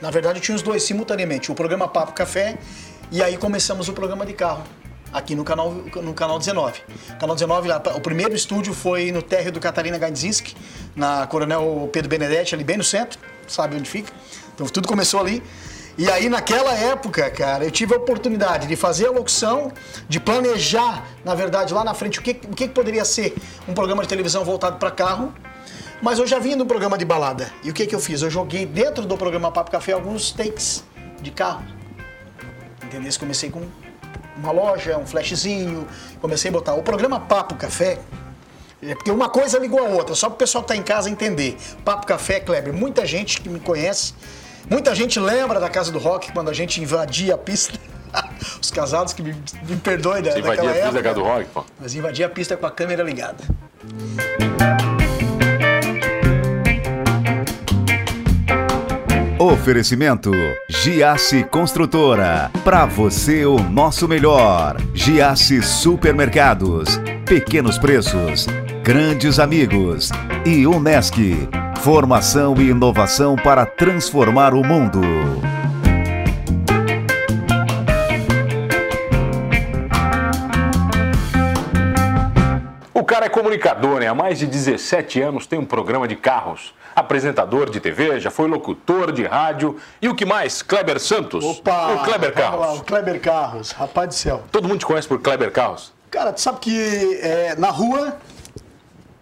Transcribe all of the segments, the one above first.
Na verdade, tinha os dois simultaneamente, o programa Papo Café e aí começamos o programa de carro aqui no canal, no canal 19. Canal 19, o primeiro estúdio foi no térreo do Catarina Gandzinski, na Coronel Pedro Benedetti, ali bem no centro, sabe onde fica? Então tudo começou ali. E aí naquela época, cara, eu tive a oportunidade de fazer a locução, de planejar, na verdade, lá na frente o que, o que poderia ser um programa de televisão voltado para carro. Mas eu já vinha no programa de balada. E o que, que eu fiz? Eu joguei dentro do programa Papo Café alguns takes de carro. Entendeu? Comecei com uma loja, um flashzinho, comecei a botar. O programa Papo Café, é porque uma coisa ligou a outra, só para o pessoal que está em casa entender. Papo Café, Kleber, muita gente que me conhece, muita gente lembra da Casa do Rock quando a gente invadia a pista. Os casados que me, me perdoem da, Você invadia a pista da Casa do Rock, pô? Mas invadia a pista com a câmera ligada. Oferecimento Giasse Construtora. Para você o nosso melhor. Giasse Supermercados. Pequenos preços. Grandes amigos. E Unesc. Formação e inovação para transformar o mundo. O cara é comunicador, né? Há mais de 17 anos tem um programa de carros apresentador de TV, já foi locutor de rádio. E o que mais? Kleber Santos. Opa! O Kleber Carros. Lá, o Kleber Carros, rapaz do céu. Todo mundo te conhece por Kleber Carros? Cara, tu sabe que é, na rua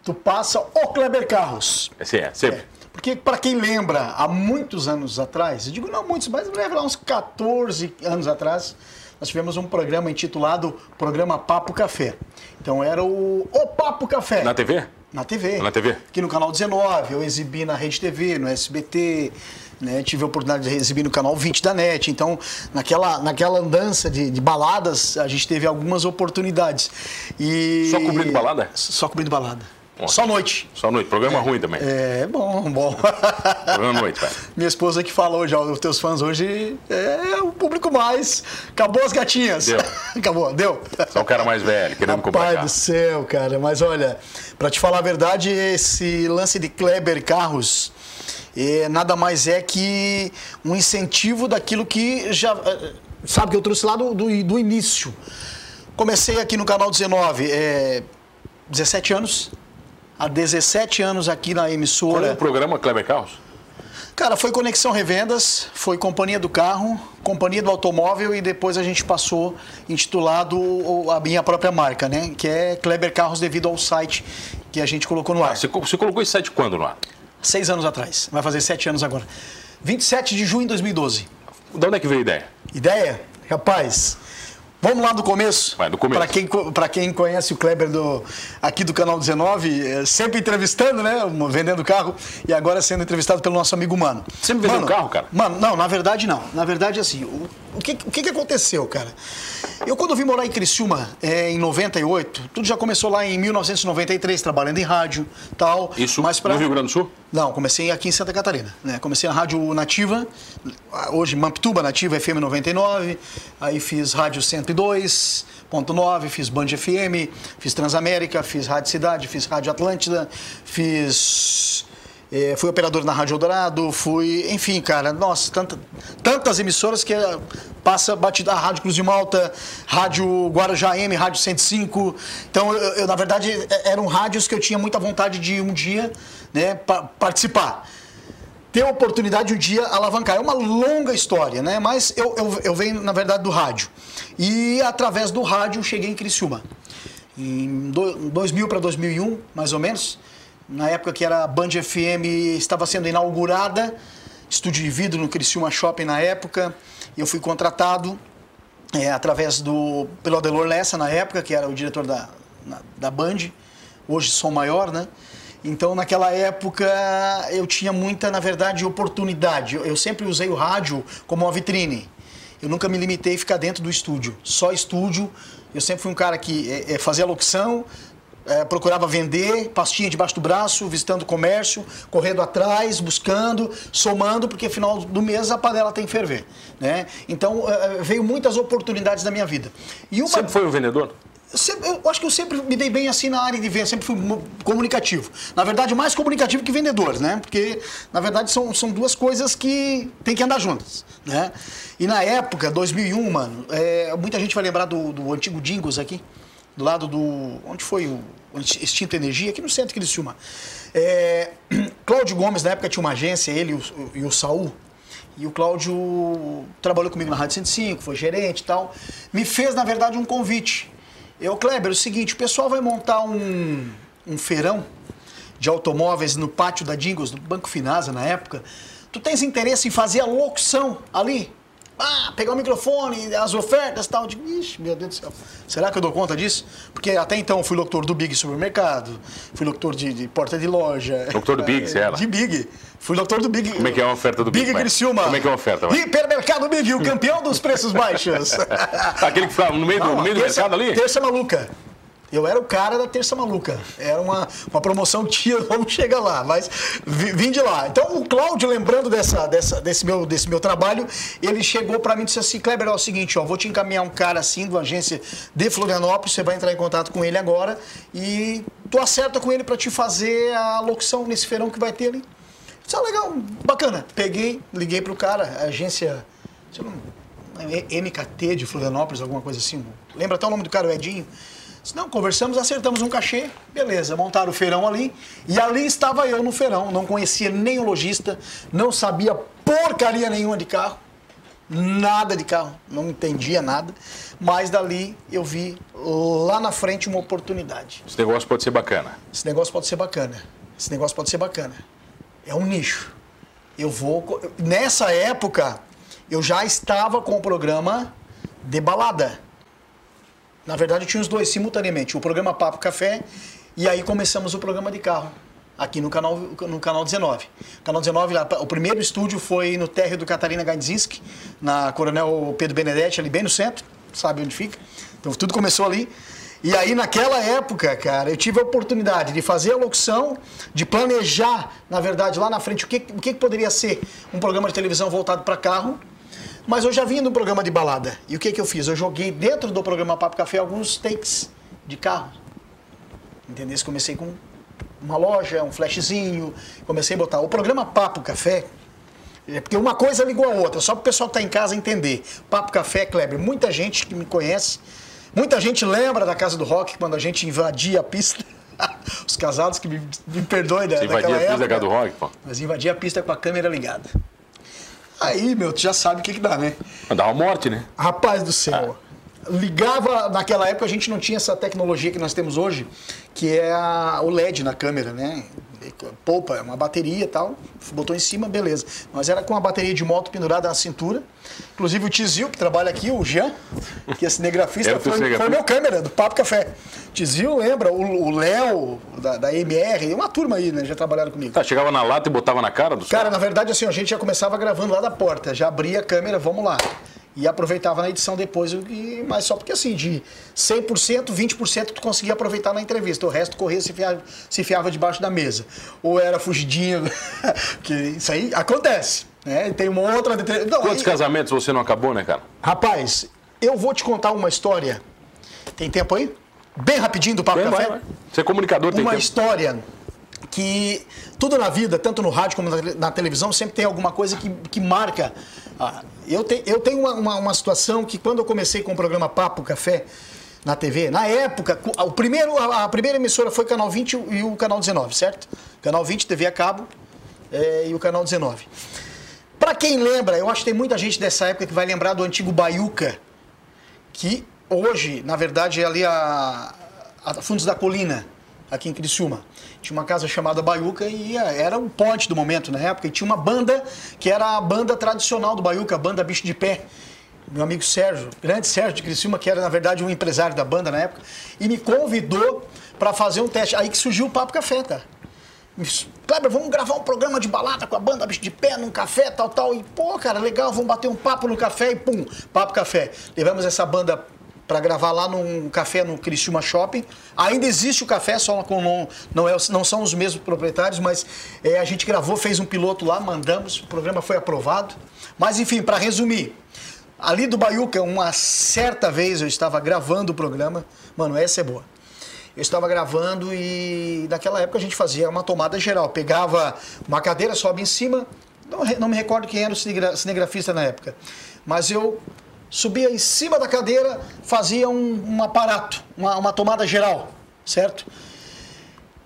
tu passa o Kleber Carros. Esse é, sempre. É, porque para quem lembra, há muitos anos atrás, eu digo não muitos, mas lembra uns 14 anos atrás, nós tivemos um programa intitulado Programa Papo Café. Então era o O Papo Café. Na TV? Na TV. Na TV. Aqui no canal 19, eu exibi na Rede TV, no SBT, né? tive a oportunidade de exibir no canal 20 da NET. Então, naquela, naquela andança de, de baladas, a gente teve algumas oportunidades. E... Só cobrindo balada? Só cobrindo balada. Ótimo. Só noite. Só noite. Programa é, ruim também. É, bom, bom. Programa noite, velho. Minha esposa que falou já, os teus fãs hoje é o público mais. Acabou as gatinhas. Deu. Acabou, deu. Só o cara mais velho, querendo comprar. Pai do céu, cara. Mas olha, para te falar a verdade, esse lance de Kleber Carros é, nada mais é que um incentivo daquilo que já. Eh, sabe, que eu trouxe lá do, do, do início. Comecei aqui no canal 19, é, 17 anos há 17 anos aqui na emissora. Qual é o programa Kleber Carros? Cara, foi Conexão Revendas, foi Companhia do Carro, Companhia do Automóvel e depois a gente passou intitulado a minha própria marca, né? Que é Kleber Carros devido ao site que a gente colocou no ar. Ah, você, você colocou esse site quando no ar? Seis anos atrás. Vai fazer sete anos agora. 27 de junho de 2012. De onde é que veio a ideia? Ideia? Rapaz, Vamos lá do começo? Vai, do começo. Para quem, quem conhece o Kleber do, aqui do Canal 19, é, sempre entrevistando, né? Vendendo carro e agora sendo entrevistado pelo nosso amigo Mano. Sempre vendendo carro, cara? Mano, não, na verdade não. Na verdade, assim, o, o, que, o que, que aconteceu, cara? Eu, quando vim morar em Criciúma, é, em 98, tudo já começou lá em 1993, trabalhando em rádio tal. Isso mas pra... no Rio Grande do Sul? Não, comecei aqui em Santa Catarina. Né? Comecei na rádio nativa, hoje Mamptuba Nativa FM 99, aí fiz rádio 102.9, fiz Band FM, fiz Transamérica, fiz Rádio Cidade, fiz Rádio Atlântida, fiz é, fui operador na Rádio Eldorado, fui, enfim, cara, nossa, tanta, tantas emissoras que passa batida a Rádio Cruz de Malta, Rádio Guarujá M, Rádio 105. Então, eu, eu, na verdade, é, eram rádios que eu tinha muita vontade de um dia né, pa participar. Ter a oportunidade um dia alavancar. É uma longa história, né? Mas eu, eu, eu venho, na verdade, do rádio. E através do rádio cheguei em Criciúma. Em 2000 para 2001, mais ou menos na época que era a Band FM estava sendo inaugurada, estúdio de vidro no Criciúma Shopping na época, eu fui contratado é, através do pelo Adelor Lessa na época, que era o diretor da, na, da Band, hoje Som Maior, né? Então, naquela época, eu tinha muita, na verdade, oportunidade. Eu, eu sempre usei o rádio como uma vitrine. Eu nunca me limitei a ficar dentro do estúdio, só estúdio. Eu sempre fui um cara que é, é, fazia locução, é, procurava vender, pastinha debaixo do braço, visitando o comércio, correndo atrás, buscando, somando, porque final do mês a panela tem que ferver. Né? Então, é, é veio muitas oportunidades na minha vida. E uma... Sempre foi um vendedor? Eu, sempre, eu, acho que eu sempre me dei bem assim na área de venda, sempre fui comunicativo. Na verdade, mais comunicativo que vendedor, né? Porque, na verdade, são, são duas coisas que tem que andar juntas, né? E na época, 2001, mano, é, muita gente vai lembrar do, do antigo Dingos aqui, do lado do... Onde foi o, Extinto Energia? Aqui no centro que eles. É, Cláudio Gomes, na época, tinha uma agência, ele e o, e o Saul, e o Cláudio trabalhou comigo na Rádio 105, foi gerente e tal. Me fez, na verdade, um convite. Eu, Kleber, é o seguinte, o pessoal vai montar um, um feirão de automóveis no pátio da Dingos, do Banco Finasa, na época. Tu tens interesse em fazer a locução ali? Ah, pegar o microfone, as ofertas e tal. Eu digo, ixi, meu Deus do céu. Será que eu dou conta disso? Porque até então fui locutor do Big Supermercado, fui locutor de, de porta de loja. Locutor do Big, você era? De Big. Fui locutor do Big. Como é que é a oferta do Big? Big Criciúma. Como é que é a oferta? Vai? Hipermercado Big, o campeão dos preços baixos. Aquele que ficava no meio do, Não, no meio do terça, mercado ali? Terça maluca. Eu era o cara da Terça Maluca. Era uma, uma promoção que tinha, vamos chegar lá, mas vi- vim de lá. Então o Cláudio, lembrando dessa, dessa, desse, meu, desse meu trabalho, ele chegou para mim e disse assim, Kleber, é o seguinte, ó, vou te encaminhar um cara assim, de uma agência de Florianópolis, você vai entrar em contato com ele agora e tu acerta com ele para te fazer a locução nesse feirão que vai ter ali. Isso é legal, bacana. Peguei, liguei pro cara, a agência, é MKT de Florianópolis, alguma coisa assim. Lembra até o nome do cara, o Edinho? Não, conversamos, acertamos um cachê, beleza, montaram o feirão ali. E ali estava eu no feirão, não conhecia nem o lojista, não sabia porcaria nenhuma de carro, nada de carro, não entendia nada. Mas dali eu vi lá na frente uma oportunidade. Esse negócio pode ser bacana. Esse negócio pode ser bacana. Esse negócio pode ser bacana. É um nicho. Eu vou. Nessa época, eu já estava com o programa de balada. Na verdade, eu tinha os dois simultaneamente. O programa Papo Café e aí começamos o programa de carro. Aqui no canal, no canal 19. Canal 19, lá, o primeiro estúdio foi no térreo do Catarina Gajdzinski, na Coronel Pedro Benedetti, ali bem no centro, sabe onde fica. Então tudo começou ali. E aí, naquela época, cara, eu tive a oportunidade de fazer a locução, de planejar, na verdade, lá na frente, o que, o que poderia ser um programa de televisão voltado para carro. Mas eu já vinha no programa de balada. E o que, que eu fiz? Eu joguei dentro do programa Papo Café alguns takes de carro. Entendeu? Comecei com uma loja, um flashzinho, comecei a botar. O programa Papo Café, é porque uma coisa ligou a outra, só para o pessoal que está em casa entender. Papo Café, Kleber, muita gente que me conhece, muita gente lembra da Casa do Rock quando a gente invadia a pista. Os casados que me, me perdoem da, Você invadia a pista da. Casa do Rock, pô. Mas invadia a pista com a câmera ligada. Aí, meu, tu já sabe o que, que dá, né? Dá uma morte, né? Rapaz do céu. Ligava, naquela época a gente não tinha essa tecnologia que nós temos hoje, que é a- o LED na câmera, né? Poupa, é uma bateria e tal, botou em cima, beleza. Mas era com a bateria de moto pendurada na cintura. Inclusive o Tizil, que trabalha aqui, o Jean, que é cinegrafista, foi, foi cinegrafista? meu câmera, do Papo Café. Tizil lembra, o o Léo, da, da MR, uma turma aí, né? Já trabalharam comigo. Tá, chegava na lata e botava na cara do Cara, na verdade, assim, a gente já começava gravando lá da porta, já abria a câmera, vamos lá. E aproveitava na edição depois, que- mas só porque assim, de 100%, 20% tu conseguia aproveitar na entrevista, o resto corria se se enfiava debaixo da mesa. Ou era fugidinho, que isso aí acontece, né? Tem uma outra... Não, Quantos aí- casamentos você não acabou, né, cara? Rapaz, eu vou te contar uma história, tem tempo aí? Bem rapidinho do Papo Vai, Café vai, vai. Você é comunicador, tem uma tempo. Que tudo na vida, tanto no rádio como na, tele- na televisão, sempre tem alguma coisa que, que marca. Ah, eu, te- eu tenho uma, uma, uma situação que quando eu comecei com o programa Papo Café na TV, na época, co- o primeiro, a, a primeira emissora foi o Canal 20 e o Canal 19, certo? Canal 20, TV a cabo eh, e o Canal 19. Pra quem lembra, eu acho que tem muita gente dessa época que vai lembrar do antigo Baiuca, que hoje, na verdade, é ali a, a Fundos da Colina, aqui em Criciúma. Tinha uma casa chamada Baiuca e era o ponte do momento na época. E tinha uma banda que era a banda tradicional do Baiuca, a banda Bicho de Pé. Meu amigo Sérgio, grande Sérgio de Criciúma, que era na verdade um empresário da banda na época, e me convidou para fazer um teste. Aí que surgiu o Papo Café, tá? Kleber, vamos gravar um programa de balada com a banda Bicho de Pé, num café, tal, tal. E, pô, cara, legal, vamos bater um papo no café e pum, papo café. Levamos essa banda para gravar lá num café no Criciúma Shopping. Ainda existe o café, só com não, não, é, não são os mesmos proprietários, mas é, a gente gravou, fez um piloto lá, mandamos, o programa foi aprovado. Mas enfim, para resumir, Ali do Baiuca, uma certa vez eu estava gravando o programa. Mano, essa é boa. Eu estava gravando e naquela época a gente fazia uma tomada geral. Pegava uma cadeira, sobe em cima. Não, não me recordo quem era o cinegrafista na época. Mas eu subia em cima da cadeira, fazia um, um aparato, uma, uma tomada geral, certo?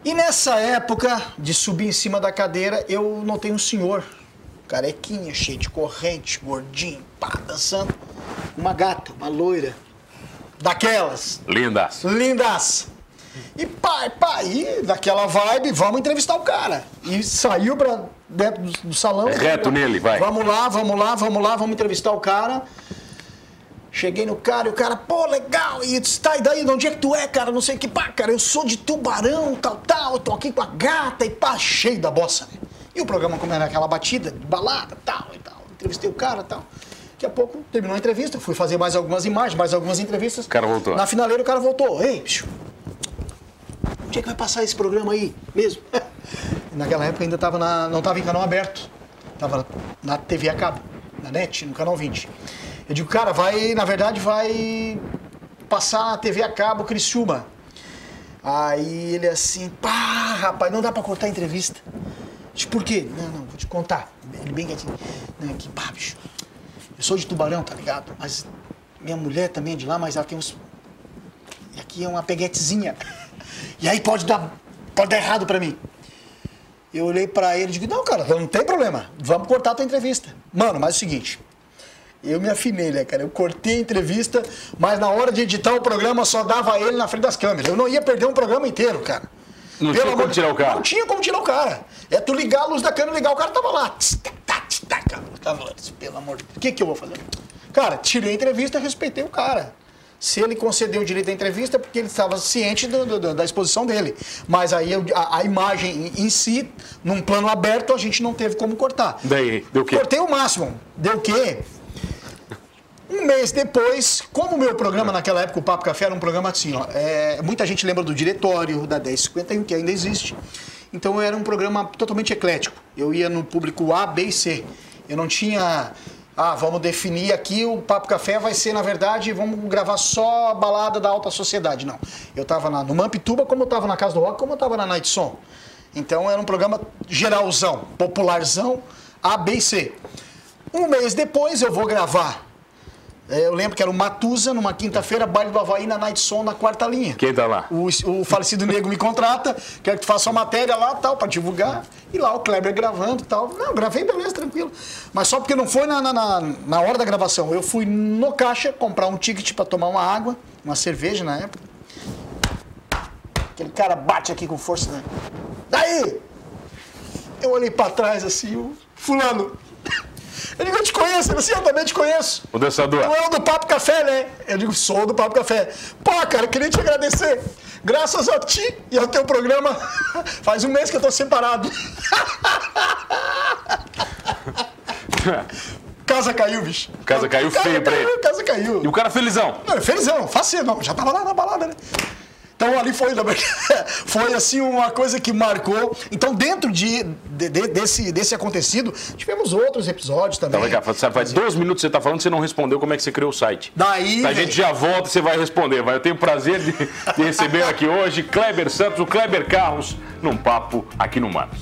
E nessa época de subir em cima da cadeira, eu notei um senhor, carequinha, cheio de corrente, gordinho, pá, dançando. Uma gata, uma loira. Daquelas. Lindas. Lindas. E pai, pai, e daquela vibe, vamos entrevistar o cara. E saiu pra dentro do, do salão. É reto nele, vai. Vamos lá, vamos lá, vamos lá, vamos entrevistar o cara. Cheguei no cara e o cara, pô, legal, e está e daí, de onde é que tu é, cara? Não sei o que, pá, cara, eu sou de tubarão, tal, tal, tô aqui com a gata e pá, cheio da bossa, né? E o programa como era aquela batida, de balada, tal e tal. Entrevistei o cara tal. Daqui a pouco terminou a entrevista, fui fazer mais algumas imagens, mais algumas entrevistas. O cara voltou. Na finaleira o cara voltou. Ei, bicho, onde é que vai passar esse programa aí mesmo? Naquela época ainda tava na, não estava em canal aberto, estava na TV a cabo, na NET, no canal 20. Eu digo, cara, vai, na verdade, vai passar na TV a cabo Criciúma. Aí ele assim, pá, rapaz, não dá pra cortar a entrevista. Disse, por quê? Não, não, vou te contar. Ele bem quietinho. Não, que pá, bicho. Eu sou de Tubarão, tá ligado? Mas minha mulher também é de lá, mas ela tem uns. E aqui é uma peguetezinha. E aí pode dar, pode dar errado pra mim. Eu olhei pra ele e digo, não, cara, não tem problema. Vamos cortar a tua entrevista. Mano, mas é o seguinte. Eu me afinei, né, cara? Eu cortei a entrevista, mas na hora de editar o programa só dava ele na frente das câmeras. Eu não ia perder um programa inteiro, cara. Não Pelo tinha como tirar o cara. Não tinha como tirar o cara. É tu ligar a luz da câmera, ligar o cara tava lá. Tava lá, pelo amor de Deus. O que, que eu vou fazer? Cara, tirei a entrevista e respeitei o cara. Se ele concedeu o direito à entrevista, é porque ele estava ciente do, do, da exposição dele. Mas aí a, a, imagem em si, num plano aberto, a gente não teve como cortar. Daí, deu o quê? Cortei o máximo. Deu o quê? Um mês depois, como o meu programa naquela época, o Papo Café, era um programa assim, ó, é, muita gente lembra do diretório, da 1051, que ainda existe. Então era um programa totalmente eclético. Eu ia no público A, B e C. Eu não tinha. Ah, vamos definir aqui, o Papo Café vai ser, na verdade, vamos gravar só a balada da alta sociedade. Não. Eu estava no Mampituba, como eu estava na Casa do Rock, como eu estava na Night Som. Então era um programa geralzão, popularzão, A, B e C. Um mês depois eu vou gravar eu lembro que era o Matusa, numa quinta-feira, baile do Havaí na Night Som, na quarta linha. Quem tá lá? O, o falecido Nego me contrata, quer que tu faça uma matéria lá tal, pra divulgar. E lá o Kleber gravando e tal. Não, gravei, beleza, tranquilo. Mas só porque não foi na, na, na hora da gravação. Eu fui no caixa comprar um ticket para tomar uma água, uma cerveja na época. Aquele cara bate aqui com força, né? Daí! Eu olhei para trás assim, o fulano. Eu digo, eu te conheço. Ele assim, eu também te conheço. O dançador. Tu é o do Papo Café, né? Eu digo, sou do Papo Café. Pô, cara, queria te agradecer. Graças a ti e ao teu programa, faz um mês que eu tô separado. Casa caiu, bicho. Casa caiu feio pra ele. Casa caiu. E o cara felizão. Não, felizão, fácil, não. Já tava lá na balada, né? Então ali foi, foi assim uma coisa que marcou. Então dentro de, de, de desse, desse acontecido, tivemos outros episódios também. Tá legal. Faz dois minutos que você está falando, você não respondeu como é que você criou o site. Daí. A gente já volta, você vai responder. Vai. Eu tenho o prazer de, de receber aqui hoje Kleber Santos, o Kleber Carros, num papo aqui no Manos.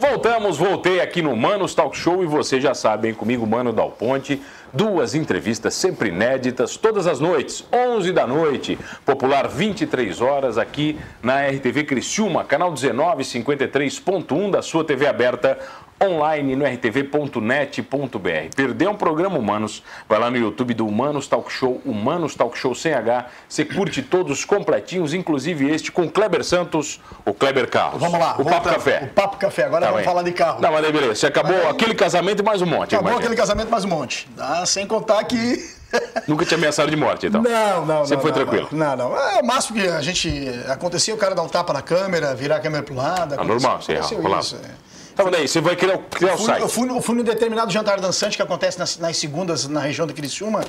Voltamos, voltei aqui no Manos Talk Show e você já sabe, hein, comigo, Mano Dal Ponte. Duas entrevistas sempre inéditas, todas as noites, 11 da noite, popular 23 horas, aqui na RTV Criciúma, canal 1953.1 da sua TV aberta, online no rtv.net.br. Perdeu um programa Humanos? Vai lá no YouTube do Humanos Talk Show, Humanos Talk Show sem H. Você curte todos completinhos, inclusive este com Kleber Santos, o Kleber Carlos. Vamos lá. O Papo Café. O Papo Café. Agora tá vamos falar de carro. Não, mas aí, beleza. Você acabou aí... aquele casamento e mais um monte. Acabou aquele casamento mais um monte. Ah, sem contar que... Nunca tinha ameaçado de morte, então? Não, não, Sempre não, foi não, tranquilo? Não, não. É o máximo que a gente... Acontecia o cara dar um tapa na câmera, virar a câmera pro lado. Ah, normal, sim. Isso, é. Então, daí, você vai criar, criar o fui, site. Eu fui, eu fui num determinado jantar dançante que acontece nas, nas segundas na região de Criciúma.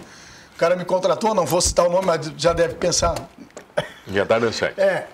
O cara me contratou, não vou citar o nome, mas já deve pensar. Jantar dançante. É.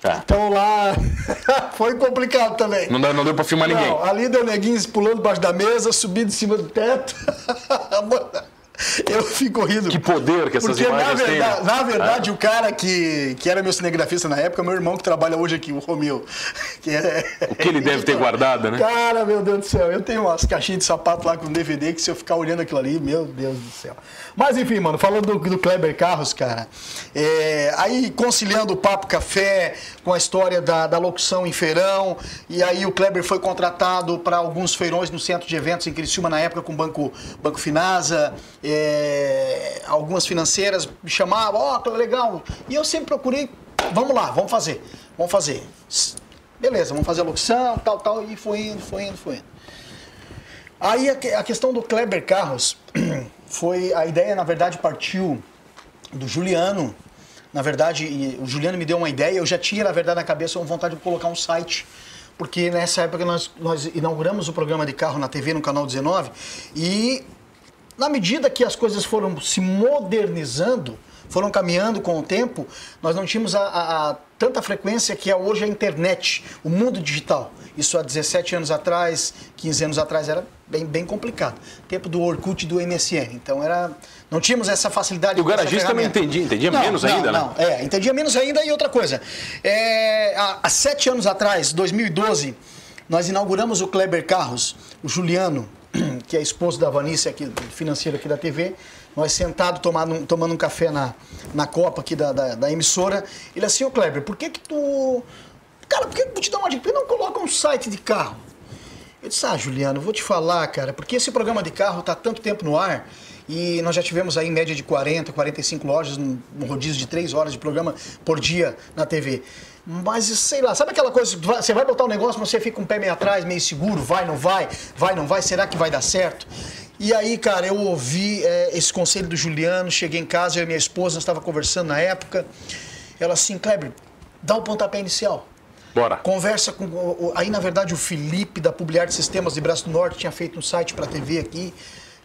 Tá. Então lá foi complicado também. Não, deu, não deu pra filmar não, ninguém. Ali deu neguinhos pulando debaixo da mesa, subindo em cima do teto. Eu fico rindo. Que poder que essas porque, imagens na verdade, têm. Na verdade, o cara que, que era meu cinegrafista na época, meu irmão que trabalha hoje aqui, o Romeu. Que é... O que ele deve ter guardado, né? Cara, meu Deus do céu, eu tenho umas caixinhas de sapato lá com DVD que se eu ficar olhando aquilo ali, meu Deus do céu. Mas enfim, mano, falando do, do Kleber Carros, cara, é, aí conciliando o papo café com a história da, da locução em feirão, e aí o Kleber foi contratado para alguns feirões no centro de eventos em Criciúma na época com o Banco, Banco Finasa, é, algumas financeiras me chamavam, ó, oh, legal. E eu sempre procurei, vamos lá, vamos fazer, vamos fazer. Beleza, vamos fazer a locução, tal, tal, e foi indo, foi indo, foi indo. Aí a, a questão do Kleber Carros foi, a ideia na verdade partiu do Juliano, na verdade, o Juliano me deu uma ideia, eu já tinha, na verdade, na cabeça uma vontade de colocar um site, porque nessa época nós, nós inauguramos o programa de carro na TV, no canal 19, e na medida que as coisas foram se modernizando, foram caminhando com o tempo, nós não tínhamos a, a, a tanta frequência que é hoje a internet, o mundo digital. Isso há 17 anos atrás, 15 anos atrás era bem, bem complicado. Tempo do Orkut e do MSN. Então era. Não tínhamos essa facilidade. E o garagista também entendia, entendia não, menos não, ainda, não, né? Não, é, entendia menos ainda e outra coisa. É, há, há sete anos atrás, 2012, nós inauguramos o Kleber Carros, o Juliano, que é esposo da Vanice, aqui, financeiro aqui da TV, nós sentados tomando, tomando um café na, na copa aqui da, da, da emissora. Ele assim, ô Kleber, por que que tu... Cara, por que que te dar uma dica? Por que não coloca um site de carro? Eu disse, ah, Juliano, vou te falar, cara, porque esse programa de carro está tanto tempo no ar e nós já tivemos aí em média de 40, 45 lojas, num, num rodízio de 3 horas de programa por dia na TV. Mas, sei lá, sabe aquela coisa, você vai botar um negócio, mas você fica um pé meio atrás, meio seguro, vai, não vai, vai, não vai, será que vai dar certo? E aí, cara, eu ouvi é, esse conselho do Juliano, cheguei em casa, eu e minha esposa, nós estávamos conversando na época, ela assim, Kleber, dá o pontapé inicial. Bora. Conversa com. Aí, na verdade, o Felipe da Publiar Sistemas de Braço do Norte tinha feito um site para TV aqui.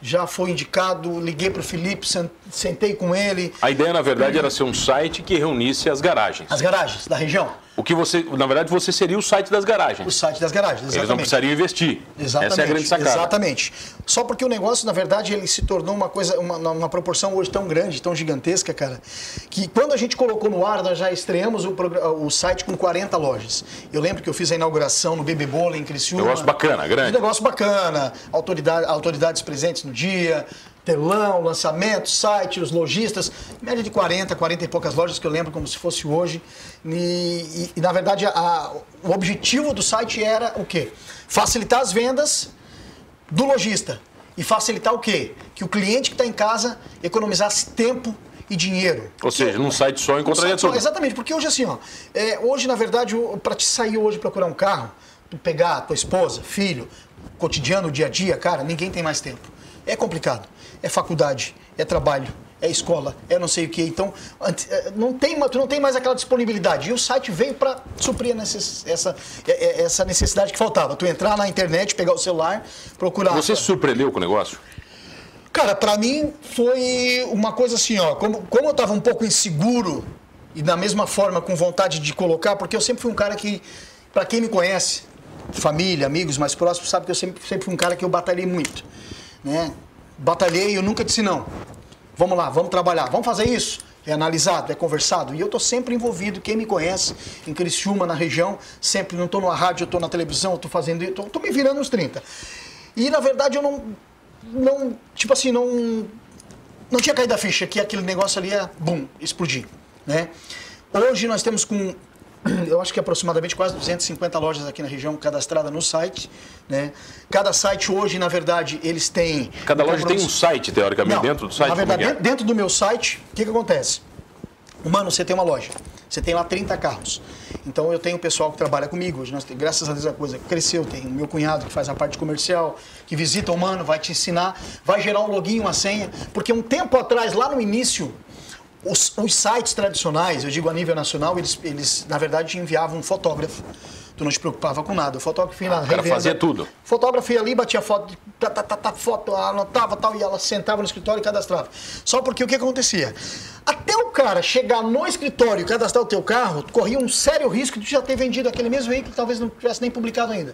Já foi indicado, liguei para o Felipe, sentei com ele. A ideia, na verdade, era ser um site que reunisse as garagens. As garagens da região. O que você, na verdade, você seria o site das garagens. O site das garagens, exatamente. Eles não precisariam investir. Exatamente. Essa é a grande sacada. Exatamente. Só porque o negócio, na verdade, ele se tornou uma coisa, uma, uma proporção hoje tão grande, tão gigantesca, cara, que quando a gente colocou no ar, nós já estreamos o, o site com 40 lojas. Eu lembro que eu fiz a inauguração no Bebê Bola em Criciúma. Negócio bacana, grande. Um negócio bacana. Autoridade, autoridades presentes no dia, telão, lançamento, site, os lojistas, média de 40, 40 e poucas lojas que eu lembro como se fosse hoje. E, e, e na verdade, a, o objetivo do site era o quê? Facilitar as vendas do lojista. E facilitar o quê? Que o cliente que está em casa economizasse tempo e dinheiro. Ou seja, num site só encontraria tudo. Exatamente, porque hoje assim, ó, é, hoje na verdade, para te sair hoje procurar um carro, tu pegar tua esposa, filho, cotidiano, dia a dia, cara, ninguém tem mais tempo. É complicado é faculdade, é trabalho, é escola, é não sei o que. Então, não tem, tu não tem mais aquela disponibilidade. E o site veio para suprir essa, essa necessidade que faltava. Tu entrar na internet, pegar o celular, procurar. Você se surpreendeu com o negócio? Cara, para mim foi uma coisa assim, ó. Como, como eu estava um pouco inseguro e da mesma forma com vontade de colocar, porque eu sempre fui um cara que, para quem me conhece, família, amigos mais próximos, sabe que eu sempre, sempre fui um cara que eu batalhei muito, né? batalhei eu nunca disse não. Vamos lá, vamos trabalhar, vamos fazer isso. É analisado, é conversado. E eu estou sempre envolvido, quem me conhece, em Criciúma, na região, sempre, não estou na rádio, estou na televisão, estou fazendo, estou me virando uns 30. E na verdade eu não, não, tipo assim, não, não tinha caído a ficha que aquele negócio ali ia, bum, explodir, né? Hoje nós temos com eu acho que aproximadamente quase 250 lojas aqui na região cadastradas no site. Né? Cada site hoje, na verdade, eles têm. Cada loja tem um site, teoricamente, Não, dentro do site? Na verdade, é? dentro do meu site, o que, que acontece? Mano, você tem uma loja, você tem lá 30 carros. Então eu tenho o pessoal que trabalha comigo. Hoje nós, graças a Deus a coisa cresceu. Tem o meu cunhado que faz a parte comercial, que visita o mano, vai te ensinar, vai gerar um login, uma senha. Porque um tempo atrás, lá no início, os, os, sites tradicionais, eu digo a nível nacional, eles, eles na verdade enviavam um fotógrafo. Tu não te preocupava com nada. O fotógrafo ia lá, ah, fazia tudo. O fotógrafo ia ali, batia foto, tá, tá, tá, tá, foto, anotava tal, e ela sentava no escritório e cadastrava. Só porque o que acontecia? Até o cara chegar no escritório e cadastrar o teu carro, corria um sério risco de já ter vendido aquele mesmo veículo que talvez não tivesse nem publicado ainda.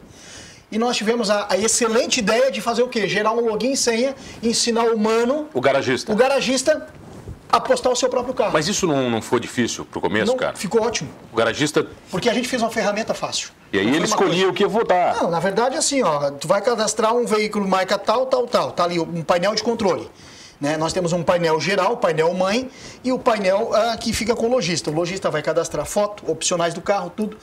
E nós tivemos a, a, excelente ideia de fazer o quê? Gerar um login e senha ensinar o humano, o garagista, o garagista a postar o seu próprio carro. Mas isso não, não foi difícil pro começo, não, cara? Ficou ótimo. O garagista... Porque a gente fez uma ferramenta fácil. E aí ele escolhia coisa... o que ia votar. Não, na verdade é assim, ó, tu vai cadastrar um veículo marca tal, tal, tal. Tá ali um painel de controle. Né? Nós temos um painel geral, painel mãe e o painel ah, que fica com o lojista. O lojista vai cadastrar foto, opcionais do carro, tudo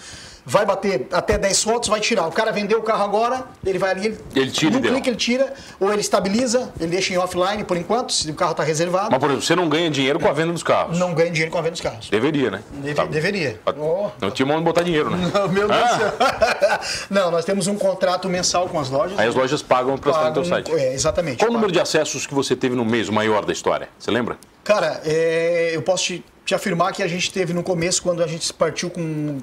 vai bater até 10 fotos, vai tirar. O cara vendeu o carro agora, ele vai ali, ele, ele tira, no clique ele tira, ou ele estabiliza, ele deixa em offline por enquanto, se o carro está reservado. Mas, por exemplo, você não ganha dinheiro com a venda dos carros? Não ganha dinheiro com a venda dos carros. Deveria, né? Deve, tá. Deveria. Oh. Não tinha mão de botar dinheiro, né? Não, meu Deus ah. Não, nós temos um contrato mensal com as lojas. Aí as lojas pagam para estar no teu site. É, exatamente. Qual o número de acessos que você teve no mês, o maior da história? Você lembra? Cara, é, eu posso te, te afirmar que a gente teve no começo, quando a gente partiu com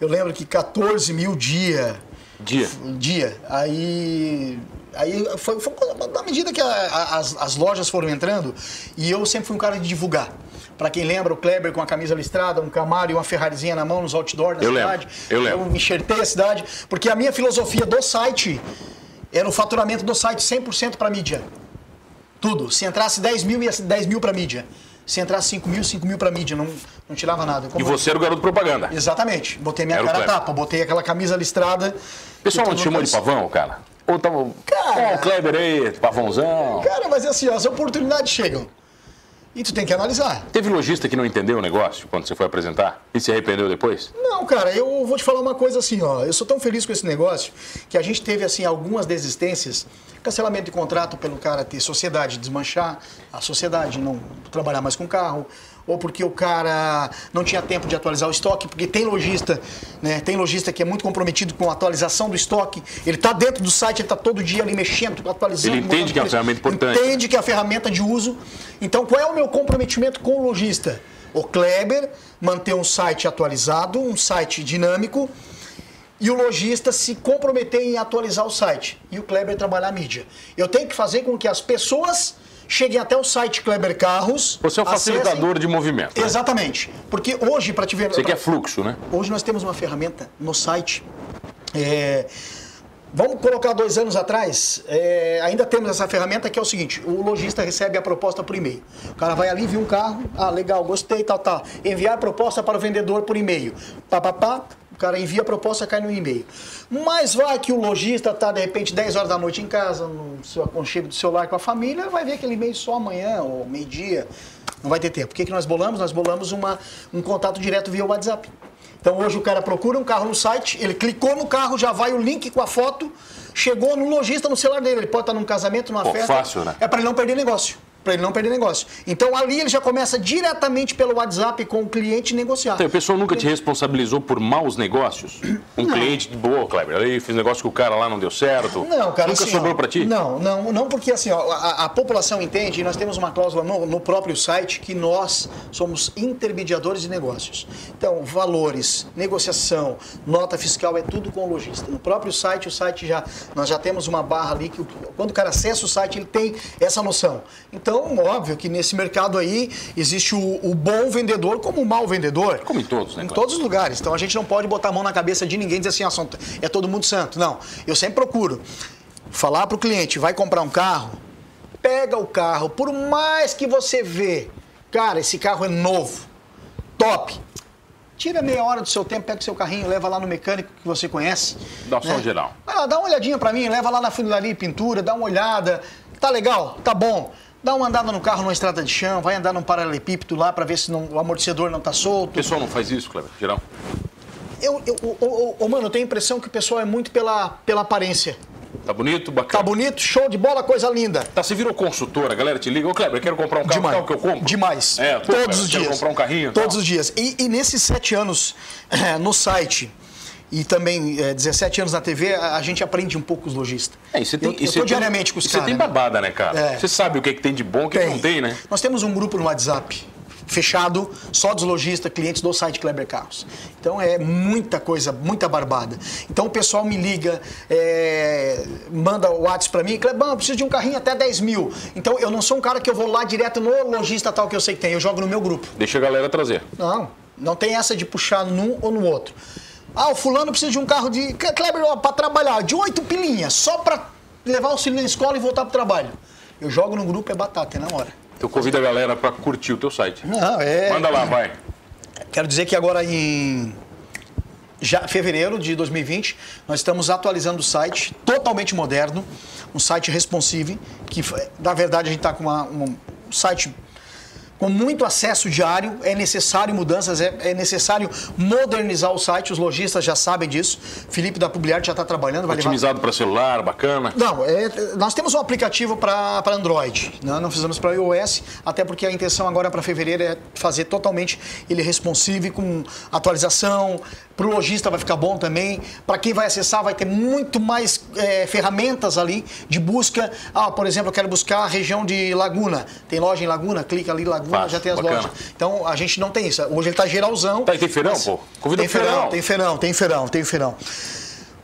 eu lembro que 14 mil dia. Dia. Dia. Aí. Aí foi, foi na medida que a, a, as, as lojas foram entrando, e eu sempre fui um cara de divulgar. Para quem lembra, o Kleber com a camisa listrada, um Camaro e uma Ferrarizinha na mão nos outdoors da eu cidade. Lembro, eu lembro. Eu enxertei a cidade, porque a minha filosofia do site era o faturamento do site 100% para mídia. Tudo. Se entrasse 10 mil, ia 10 mil para mídia. Se entrasse 5 mil, 5 mil para mídia, não, não tirava nada. Como e você era o garoto propaganda. Exatamente. Botei minha era cara tapa, botei aquela camisa listrada. O pessoal não te chamou de pavão, cara? Ou tava. Cara. o Kleber aí, pavãozão. Cara, mas é assim, as oportunidades chegam. E tu tem que analisar. Teve lojista que não entendeu o negócio quando você foi apresentar e se arrependeu depois? Não, cara, eu vou te falar uma coisa assim, ó. Eu sou tão feliz com esse negócio que a gente teve assim algumas desistências, cancelamento de contrato pelo cara ter sociedade, desmanchar a sociedade, não trabalhar mais com carro, ou porque o cara não tinha tempo de atualizar o estoque, porque tem lojista, né? Tem lojista que é muito comprometido com a atualização do estoque. Ele está dentro do site, ele está todo dia ali mexendo, atualizando. Ele entende que é uma ferramenta importante. Entende que é a ferramenta de uso. Então, qual é o meu comprometimento com o lojista? O Kleber manter um site atualizado, um site dinâmico, e o lojista se comprometer em atualizar o site. E o Kleber trabalhar a mídia. Eu tenho que fazer com que as pessoas cheguem até o site Kleber Carros. Você é o facilitador acessem... de movimento. Né? Exatamente. Porque hoje, para te ver. Você pra... quer fluxo, né? Hoje nós temos uma ferramenta no site. É... Vamos colocar dois anos atrás, é, ainda temos essa ferramenta que é o seguinte: o lojista recebe a proposta por e-mail. O cara vai ali, viu um carro, ah, legal, gostei, tal, tal. Enviar a proposta para o vendedor por e-mail. Pá, pá, pá, o cara envia a proposta, cai no e-mail. Mas vai que o lojista está, de repente, 10 horas da noite em casa, no seu aconchego do celular com a família, vai ver aquele e-mail só amanhã ou meio-dia. Não vai ter tempo. O que, que nós bolamos? Nós bolamos uma, um contato direto via WhatsApp. Então hoje o cara procura um carro no site, ele clicou no carro, já vai o link com a foto, chegou no lojista no celular dele. Ele pode estar num casamento, numa Pô, festa. Fácil, né? É para ele não perder negócio para ele não perder negócio. Então ali ele já começa diretamente pelo WhatsApp com o cliente negociar. Então, o pessoal nunca te responsabilizou por maus negócios? Um não. cliente de boa, Kleber, aí fez negócio que o cara lá não deu certo. Não, cara. Nunca assim, sobrou para ti? Não, não, não, porque assim, ó, a, a, população entende, e nós temos uma cláusula no, no próprio site que nós somos intermediadores de negócios. Então, valores, negociação, nota fiscal é tudo com o lojista. No próprio site, o site já nós já temos uma barra ali que quando o cara acessa o site, ele tem essa noção. Então, então, óbvio que nesse mercado aí existe o, o bom vendedor como o mau vendedor. Como em todos, né? Em todos os lugares. Então a gente não pode botar a mão na cabeça de ninguém e dizer assim, ah, é todo mundo santo. Não. Eu sempre procuro falar para o cliente, vai comprar um carro, pega o carro, por mais que você vê, cara, esse carro é novo, top. Tira meia hora do seu tempo, pega o seu carrinho, leva lá no mecânico que você conhece. Dá né? geral. Ah, dá uma olhadinha para mim, leva lá na funilaria pintura, dá uma olhada. Tá legal? Tá bom dá uma andada no carro numa estrada de chão, vai andar num paralelepípedo lá para ver se não, o amortecedor não está solto. O pessoal não faz isso, Cleber, geral? Eu, eu, eu, eu, mano, eu tenho a impressão que o pessoal é muito pela, pela aparência. Tá bonito, bacana. Tá bonito, show de bola, coisa linda. Tá, você virou consultora, a galera te liga, ô Kleber, eu quero comprar um carro, Demais. que eu compro. Demais. É, Todos Kleber, os dias. Quero comprar um carrinho. Todos tal. os dias. E, e nesses sete anos é, no site, e também é, 17 anos na TV, a, a, gente aprende um pouco os lojistas. É, e você tem, eu, eu tô diariamente com os caras. Você tem babada, né, cara? É. Você sabe o que, é que tem de bom o que, que não tem, né? Nós temos um grupo no WhatsApp fechado, só dos lojistas, clientes do site Kleber Carros. Então é muita coisa, muita barbada. Então o pessoal me liga, é, manda o WhatsApp para mim, Kleber, eu preciso de um carrinho até 10 mil. Então eu não sou um cara que eu vou lá direto no lojista tal que eu sei que tem, eu jogo no meu grupo. Deixa a galera trazer. Não, não tem essa de puxar num ou no outro Ah, o fulano precisa de um carro de. Kleber, para trabalhar, de oito pilinhas, só para levar o filho na escola e voltar pro trabalho. Eu jogo no grupo, é batata, é na hora. Eu convido a galera para curtir o teu site. Não, é. Manda lá, vai. Quero dizer que agora em já fevereiro de 2020, nós estamos atualizando o site, totalmente moderno, um site responsive, que na verdade a gente está com uma, um site com muito acesso diário, é necessário mudanças, é, é, necessário modernizar o site, os lojistas já sabem disso. Felipe da Publiarte já está trabalhando. Vai Otimizado levar... para celular, bacana? Não, é, nós temos um aplicativo para Android, né? não fizemos para iOS, até porque a intenção agora para fevereiro é fazer totalmente ele responsive com atualização, para o lojista vai ficar bom também. Para quem vai acessar, vai ter muito mais é, ferramentas ali de busca. Ah, por exemplo, eu quero buscar a região de Laguna. Tem loja em Laguna, clica ali, Laguna, Fácil, já tem as bacana. lojas. Então a gente não tem isso. Hoje ele está geralzão. Tá, tem feirão, pô? Convida tem feirão, feirão, tem feirão, tem feirão, tem feirão.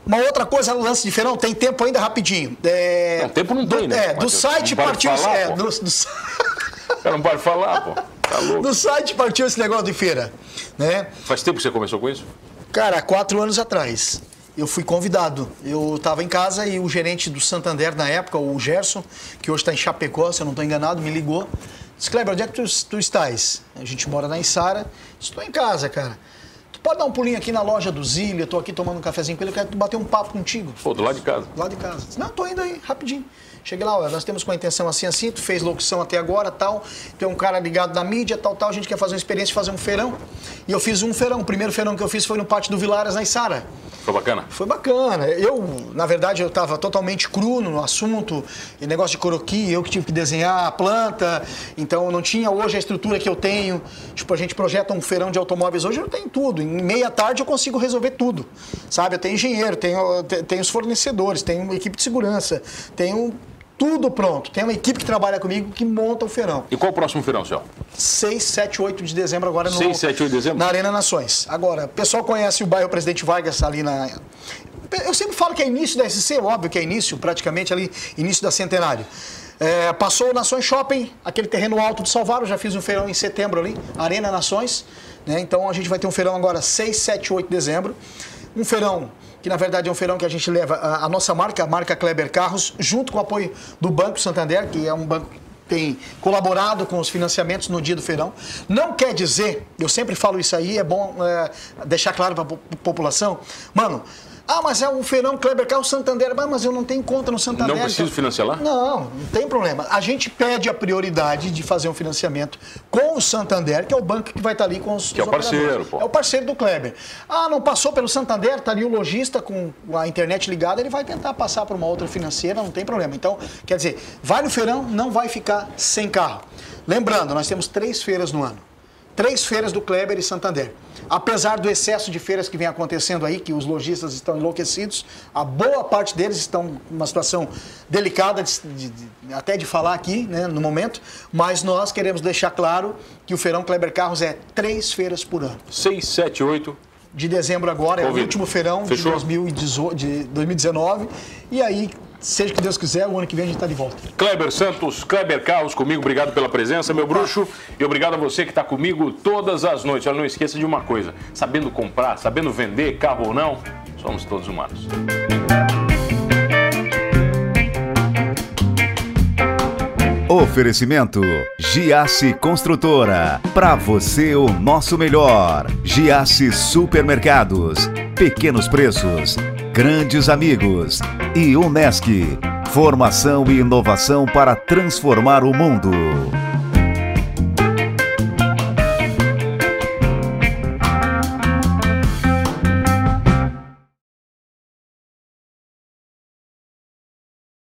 Uma outra coisa, lance de feirão, tem tempo ainda rapidinho. É, não, tempo não tem, né? É, do site partiu. Falar, é, do, do... Cara, não pode falar, pô. Tá louco. Do site partiu esse negócio de feira. Né? Faz tempo que você começou com isso? Cara, quatro anos atrás, eu fui convidado. Eu estava em casa e o gerente do Santander na época, o Gerson, que hoje está em Chapecó, se eu não estou enganado, me ligou. Kleber, onde é que tu, tu estás? A gente mora na Isara. Estou em casa, cara. Tu pode dar um pulinho aqui na loja do Zília, estou aqui tomando um cafezinho com ele, eu quero bater um papo contigo. Pô, do lado de casa. Do lado de casa. Não, estou indo aí, rapidinho. Cheguei lá, ó, nós temos com a intenção assim, assim, tu fez locução até agora, tal, tem um cara ligado na mídia, tal, tal, a gente quer fazer uma experiência fazer um feirão. E eu fiz um feirão, o primeiro feirão que eu fiz foi no Pátio do Vilaras, na Isara. Foi bacana? Foi bacana. Eu, na verdade, eu estava totalmente cru no assunto, e negócio de coroqui, eu que tive que desenhar a planta, então não tinha hoje a estrutura que eu tenho. Tipo, a gente projeta um feirão de automóveis hoje, eu tenho tudo. Em meia tarde eu consigo resolver tudo. Sabe? Eu tenho engenheiro, tenho, tenho os fornecedores, tenho equipe de segurança, tenho tudo pronto. Tem uma equipe que trabalha comigo que monta o feirão. E qual o próximo feirão, senhor? 6, 7, 8 de dezembro agora no 6, 7, 8 de dezembro? Na Arena Nações. Agora, o pessoal conhece o bairro Presidente Vargas ali na Eu sempre falo que é início da SC, óbvio que é início, praticamente ali início da Centenário. É, passou o Nações Shopping, aquele terreno alto de Salvador, já fiz um feirão em setembro ali, Arena Nações, né? Então a gente vai ter um feirão agora 6, 7, 8 de dezembro. Um feirão que na verdade é um feirão que a gente leva a, a nossa marca, a marca Kleber Carros, junto com o apoio do Banco Santander, que é um banco que tem colaborado com os financiamentos no dia do feirão. Não quer dizer, eu sempre falo isso aí, é bom é, deixar claro para a população, mano, ah, mas é um feirão Kleber Carro Santander. Mas eu não tenho conta no Santander. Não preciso financiar lá? Não, não tem problema. A gente pede a prioridade de fazer um financiamento com o Santander, que é o banco que vai estar ali com os Que os é o parceiro, pô. É o parceiro do Kleber. Ah, não passou pelo Santander, está ali o lojista com a internet ligada, ele vai tentar passar para uma outra financeira, não tem problema. Então, quer dizer, vai no feirão, não vai ficar sem carro. Lembrando, nós temos três feiras no ano três feiras do Kleber e Santander. Apesar do excesso de feiras que vem acontecendo aí, que os lojistas estão enlouquecidos, a boa parte deles estão numa situação delicada, de, de, de, até de falar aqui, né, no momento, mas nós queremos deixar claro que o Feirão Kleber Carros é três feiras por ano. Seis, sete, oito de dezembro agora, Convido. é o último feirão de, 2018, de 2019. E aí seja o que Deus quiser, o ano que vem a gente está de volta. Kleber Santos, Kleber Carlos comigo, obrigado pela presença, meu bruxo. E obrigado a você que está comigo todas as noites. Olha, não esqueça de uma coisa: sabendo comprar, sabendo vender, carro ou não, somos todos humanos. Oferecimento Giasse Construtora. Para você o nosso melhor. Giasse Supermercados. Pequenos preços Grandes Amigos e Unesc. Formação e inovação para transformar o mundo.